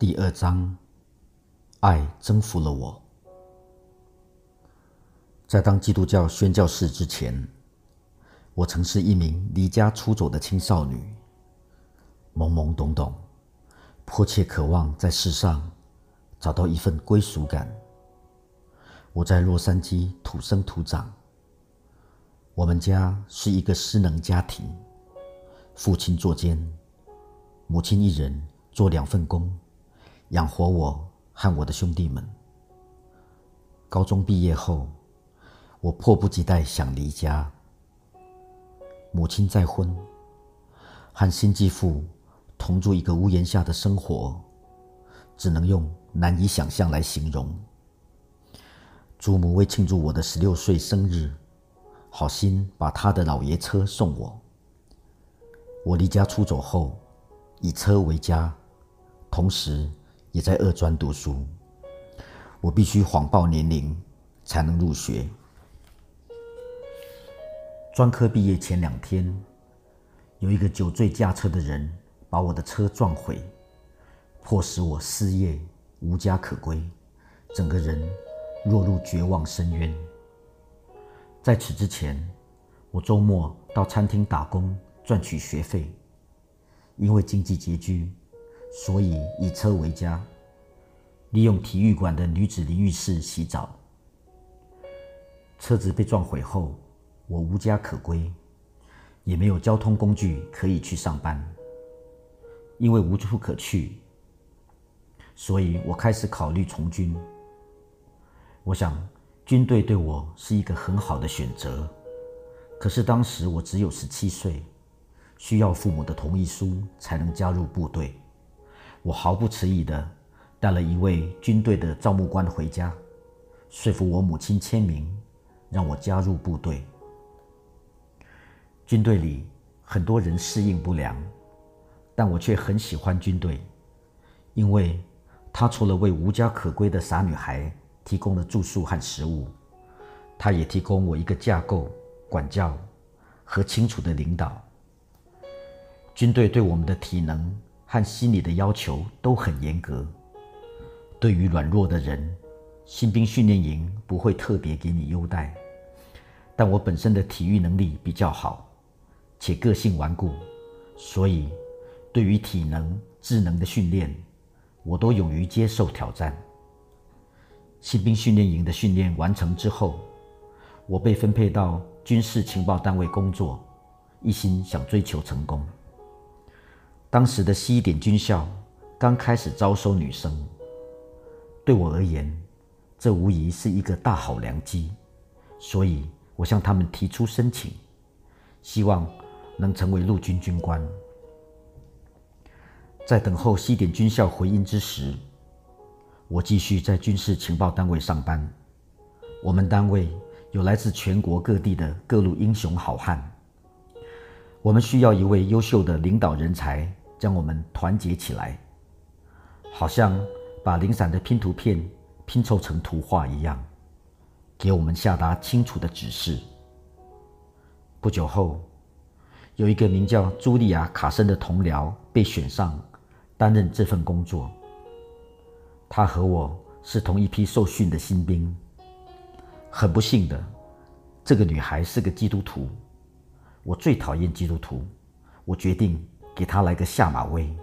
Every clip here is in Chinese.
第二章，爱征服了我。在当基督教宣教士之前，我曾是一名离家出走的青少女，懵懵懂懂，迫切渴望在世上找到一份归属感。我在洛杉矶土生土长，我们家是一个失能家庭，父亲作奸，母亲一人做两份工。养活我和我的兄弟们。高中毕业后，我迫不及待想离家。母亲再婚，和新继父同住一个屋檐下的生活，只能用难以想象来形容。祖母为庆祝我的十六岁生日，好心把她的老爷车送我。我离家出走后，以车为家，同时。也在二专读书，我必须谎报年龄才能入学。专科毕业前两天，有一个酒醉驾车的人把我的车撞毁，迫使我失业、无家可归，整个人落入绝望深渊。在此之前，我周末到餐厅打工赚取学费，因为经济拮据。所以以车为家，利用体育馆的女子淋浴室洗澡。车子被撞毁后，我无家可归，也没有交通工具可以去上班。因为无处可去，所以我开始考虑从军。我想军队对我是一个很好的选择，可是当时我只有十七岁，需要父母的同意书才能加入部队。我毫不迟疑地带了一位军队的招募官回家，说服我母亲签名，让我加入部队。军队里很多人适应不良，但我却很喜欢军队，因为他除了为无家可归的傻女孩提供了住宿和食物，他也提供我一个架构、管教和清楚的领导。军队对我们的体能。和心理的要求都很严格。对于软弱的人，新兵训练营不会特别给你优待。但我本身的体育能力比较好，且个性顽固，所以对于体能、智能的训练，我都勇于接受挑战。新兵训练营的训练完成之后，我被分配到军事情报单位工作，一心想追求成功。当时的西点军校刚开始招收女生，对我而言，这无疑是一个大好良机，所以我向他们提出申请，希望能成为陆军军官。在等候西点军校回应之时，我继续在军事情报单位上班。我们单位有来自全国各地的各路英雄好汉，我们需要一位优秀的领导人才。将我们团结起来，好像把零散的拼图片拼凑成图画一样，给我们下达清楚的指示。不久后，有一个名叫茱莉亚·卡森的同僚被选上担任这份工作。他和我是同一批受训的新兵。很不幸的，这个女孩是个基督徒。我最讨厌基督徒。我决定。给他来个下马威，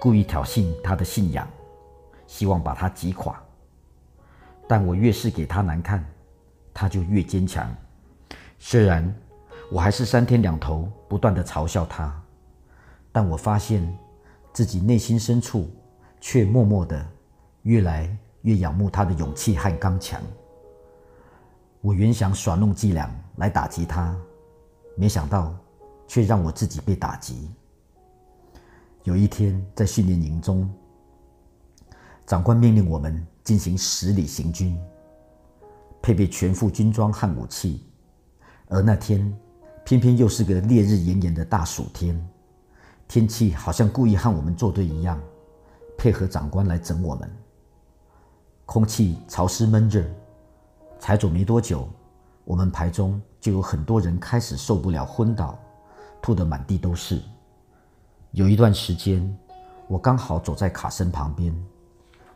故意挑衅他的信仰，希望把他击垮。但我越是给他难看，他就越坚强。虽然我还是三天两头不断的嘲笑他，但我发现自己内心深处却默默的越来越仰慕他的勇气和刚强。我原想耍弄伎俩来打击他，没想到却让我自己被打击。有一天，在训练营中，长官命令我们进行十里行军，配备全副军装和武器。而那天，偏偏又是个烈日炎炎的大暑天，天气好像故意和我们作对一样，配合长官来整我们。空气潮湿闷热，才走没多久，我们排中就有很多人开始受不了，昏倒，吐得满地都是。有一段时间，我刚好走在卡森旁边，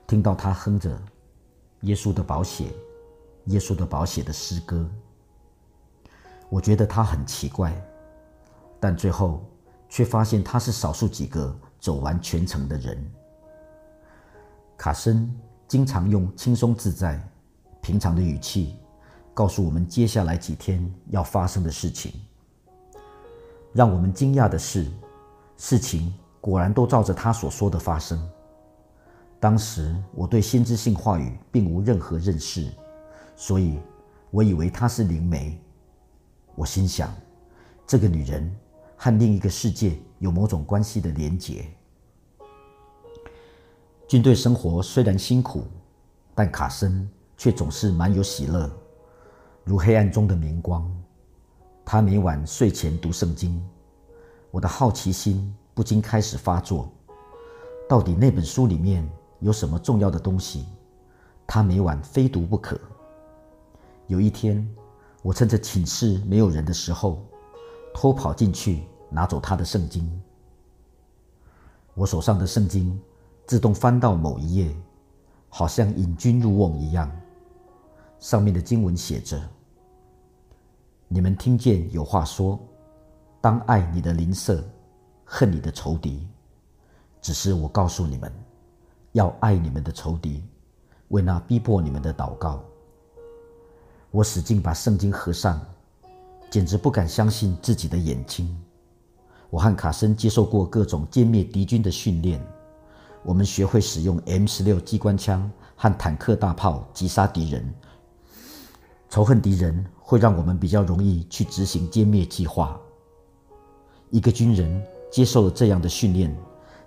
听到他哼着《耶稣的宝血》《耶稣的宝血》的诗歌。我觉得他很奇怪，但最后却发现他是少数几个走完全程的人。卡森经常用轻松自在、平常的语气告诉我们接下来几天要发生的事情。让我们惊讶的是，事情果然都照着他所说的发生。当时我对先知性话语并无任何认识，所以我以为她是灵媒。我心想，这个女人和另一个世界有某种关系的连结。军队生活虽然辛苦，但卡森却总是蛮有喜乐，如黑暗中的明光。他每晚睡前读圣经，我的好奇心不禁开始发作：到底那本书里面有什么重要的东西？他每晚非读不可。有一天，我趁着寝室没有人的时候，偷跑进去拿走他的圣经。我手上的圣经自动翻到某一页，好像引君入瓮一样。上面的经文写着。你们听见有话说：“当爱你的邻舍，恨你的仇敌。”只是我告诉你们，要爱你们的仇敌，为那逼迫你们的祷告。我使劲把圣经合上，简直不敢相信自己的眼睛。我和卡森接受过各种歼灭敌军的训练，我们学会使用 M 十六机关枪和坦克大炮击杀敌人。仇恨敌人会让我们比较容易去执行歼灭计划。一个军人接受了这样的训练，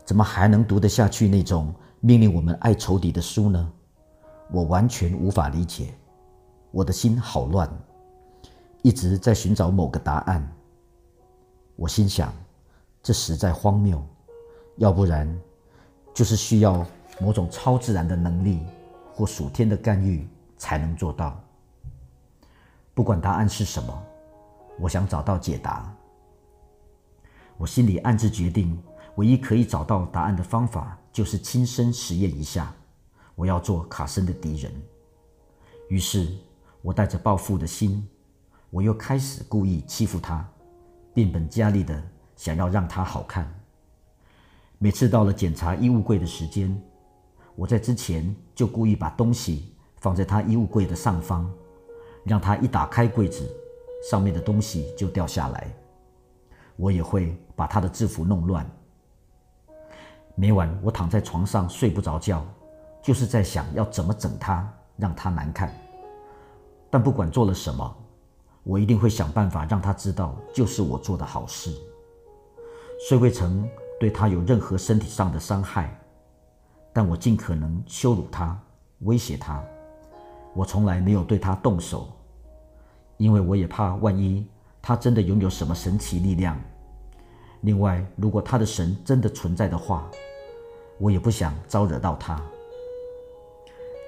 怎么还能读得下去那种命令我们爱仇敌的书呢？我完全无法理解，我的心好乱，一直在寻找某个答案。我心想，这实在荒谬，要不然就是需要某种超自然的能力或属天的干预才能做到。不管答案是什么，我想找到解答。我心里暗自决定，唯一可以找到答案的方法就是亲身实验一下。我要做卡森的敌人。于是，我带着报复的心，我又开始故意欺负他，变本加厉的想要让他好看。每次到了检查衣物柜的时间，我在之前就故意把东西放在他衣物柜的上方。让他一打开柜子，上面的东西就掉下来。我也会把他的制服弄乱。每晚我躺在床上睡不着觉，就是在想要怎么整他，让他难看。但不管做了什么，我一定会想办法让他知道，就是我做的好事。虽未曾对他有任何身体上的伤害，但我尽可能羞辱他，威胁他。我从来没有对他动手，因为我也怕万一他真的拥有什么神奇力量。另外，如果他的神真的存在的话，我也不想招惹到他。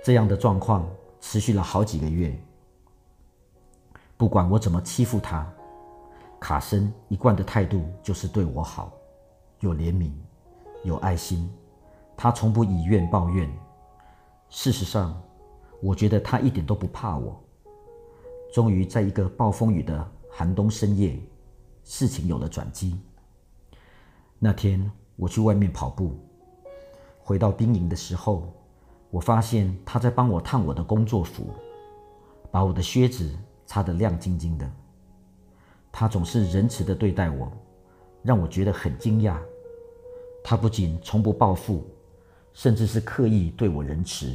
这样的状况持续了好几个月。不管我怎么欺负他，卡森一贯的态度就是对我好，有怜悯，有爱心。他从不以怨报怨。事实上。我觉得他一点都不怕我。终于，在一个暴风雨的寒冬深夜，事情有了转机。那天我去外面跑步，回到兵营的时候，我发现他在帮我烫我的工作服，把我的靴子擦得亮晶晶的。他总是仁慈的对待我，让我觉得很惊讶。他不仅从不报复，甚至是刻意对我仁慈。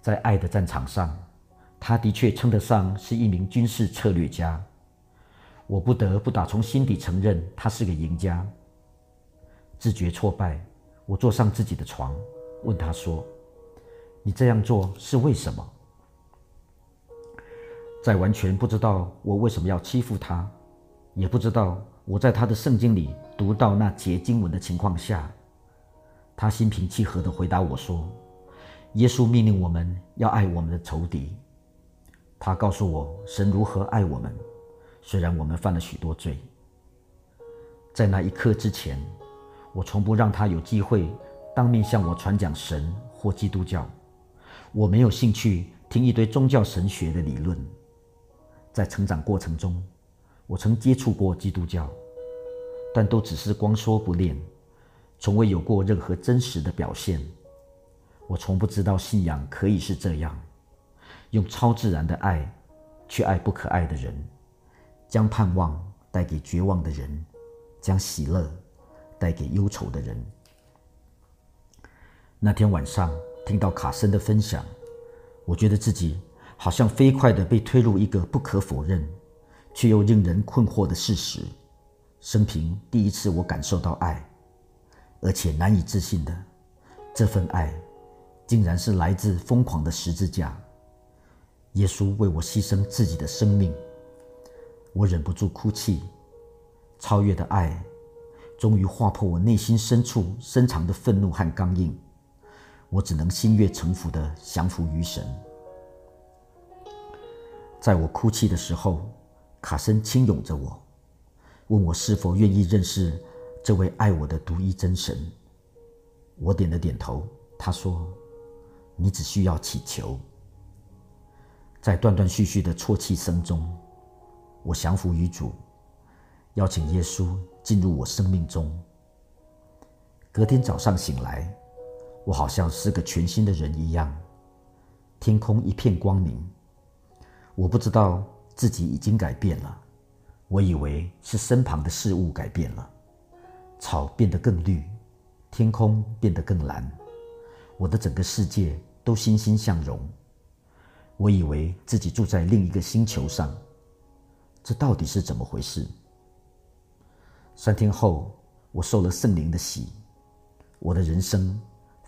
在爱的战场上，他的确称得上是一名军事策略家。我不得不打从心底承认，他是个赢家。自觉挫败，我坐上自己的床，问他说：“你这样做是为什么？”在完全不知道我为什么要欺负他，也不知道我在他的圣经里读到那节经文的情况下，他心平气和地回答我说。耶稣命令我们要爱我们的仇敌。他告诉我神如何爱我们，虽然我们犯了许多罪。在那一刻之前，我从不让他有机会当面向我传讲神或基督教。我没有兴趣听一堆宗教神学的理论。在成长过程中，我曾接触过基督教，但都只是光说不练，从未有过任何真实的表现。我从不知道信仰可以是这样，用超自然的爱去爱不可爱的人，将盼望带给绝望的人，将喜乐带给忧愁的人。那天晚上听到卡森的分享，我觉得自己。好像飞快地被推入一个不可否认，却又令人困惑的事实。生平第一次，我感受到爱，而且难以置信的，这份爱，竟然是来自疯狂的十字架。耶稣为我牺牲自己的生命，我忍不住哭泣。超越的爱，终于划破我内心深处深藏的愤怒和刚硬。我只能心悦诚服地降服于神。在我哭泣的时候，卡森轻拥着我，问我是否愿意认识这位爱我的独一真神。我点了点头。他说：“你只需要祈求。”在断断续续的啜泣声中，我降服于主，邀请耶稣进入我生命中。隔天早上醒来，我好像是个全新的人一样，天空一片光明。我不知道自己已经改变了，我以为是身旁的事物改变了，草变得更绿，天空变得更蓝，我的整个世界都欣欣向荣。我以为自己住在另一个星球上，这到底是怎么回事？三天后，我受了圣灵的洗，我的人生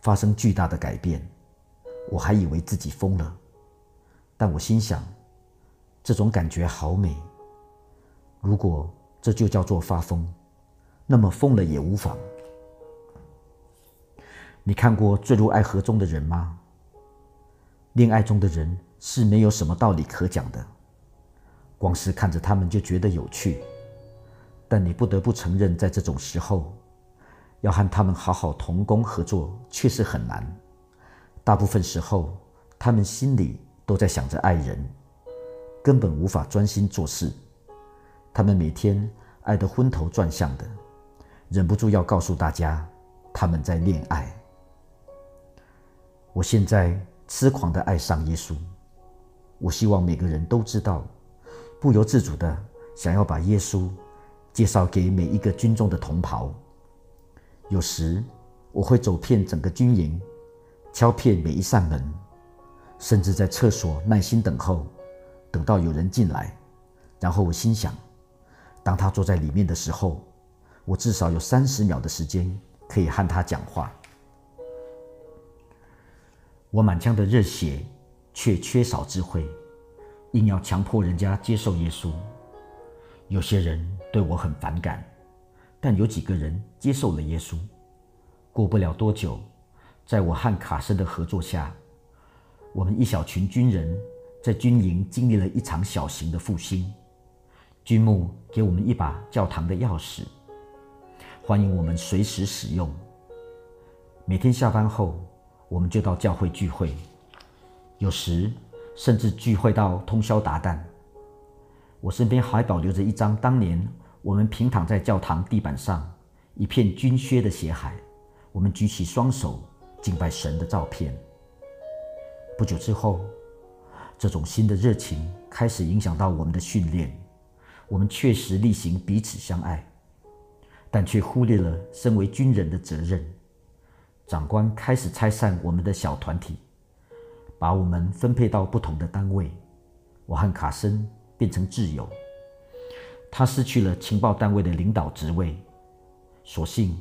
发生巨大的改变。我还以为自己疯了，但我心想。这种感觉好美。如果这就叫做发疯，那么疯了也无妨。你看过坠入爱河中的人吗？恋爱中的人是没有什么道理可讲的，光是看着他们就觉得有趣。但你不得不承认，在这种时候，要和他们好好同工合作，确实很难。大部分时候，他们心里都在想着爱人。根本无法专心做事，他们每天爱得昏头转向的，忍不住要告诉大家他们在恋爱。我现在痴狂的爱上耶稣，我希望每个人都知道，不由自主的想要把耶稣介绍给每一个军中的同袍。有时我会走遍整个军营，敲遍每一扇门，甚至在厕所耐心等候。等到有人进来，然后我心想，当他坐在里面的时候，我至少有三十秒的时间可以和他讲话。我满腔的热血，却缺少智慧，硬要强迫人家接受耶稣。有些人对我很反感，但有几个人接受了耶稣。过不了多久，在我和卡森的合作下，我们一小群军人。在军营经历了一场小型的复兴，军牧给我们一把教堂的钥匙，欢迎我们随时使用。每天下班后，我们就到教会聚会，有时甚至聚会到通宵达旦。我身边还保留着一张当年我们平躺在教堂地板上，一片军靴的血海，我们举起双手敬拜神的照片。不久之后。这种新的热情开始影响到我们的训练。我们确实例行彼此相爱，但却忽略了身为军人的责任。长官开始拆散我们的小团体，把我们分配到不同的单位。我和卡森变成挚友。他失去了情报单位的领导职位，所幸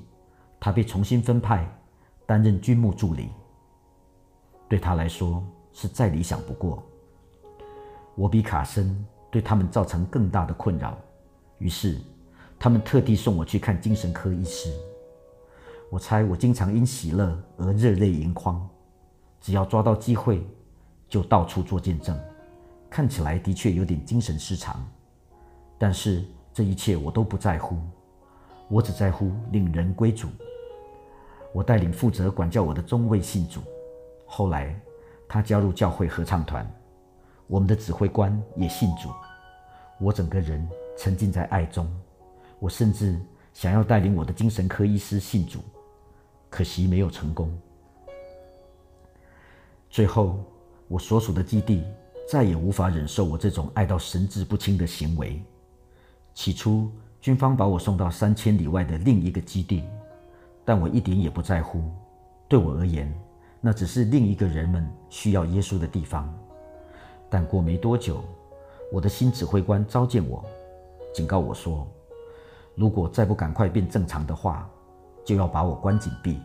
他被重新分派担任军务助理。对他来说是再理想不过。我比卡森对他们造成更大的困扰，于是他们特地送我去看精神科医师。我猜我经常因喜乐而热泪盈眶，只要抓到机会就到处做见证，看起来的确有点精神失常。但是这一切我都不在乎，我只在乎令人归主，我带领负责管教我的中尉信主，后来他加入教会合唱团，我们的指挥官也信主。我整个人沉浸在爱中，我甚至想要带领我的精神科医师信主，可惜没有成功。最后，我所属的基地再也无法忍受我这种爱到神志不清的行为。起初，军方把我送到三千里外的另一个基地，但我一点也不在乎。对我而言，那只是另一个人们需要耶稣的地方。但过没多久，我的新指挥官召见我，警告我说：“如果再不赶快变正常的话，就要把我关紧闭。”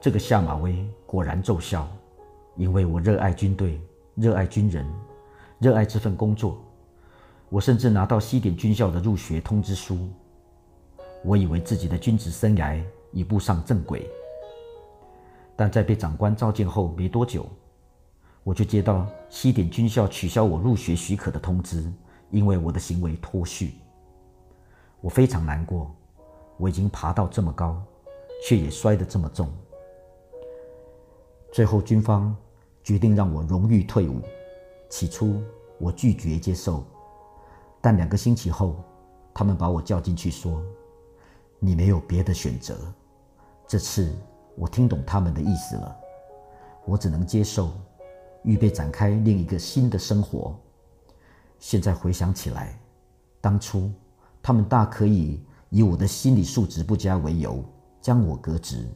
这个下马威果然奏效，因为我热爱军队，热爱军人，热爱这份工作。我甚至拿到西点军校的入学通知书。我以为自己的军职生涯已步上正轨，但在被长官召见后没多久，我就接到西点军校取消我入学许可的通知，因为我的行为脱序。我非常难过，我已经爬到这么高，却也摔得这么重。最后，军方决定让我荣誉退伍。起初，我拒绝接受。但两个星期后，他们把我叫进去说：“你没有别的选择。”这次我听懂他们的意思了，我只能接受，预备展开另一个新的生活。现在回想起来，当初他们大可以以我的心理素质不佳为由将我革职，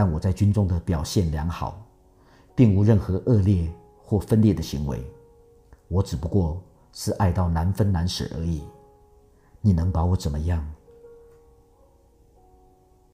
但我在军中的表现良好，并无任何恶劣或分裂的行为，我只不过。是爱到难分难舍而已，你能把我怎么样？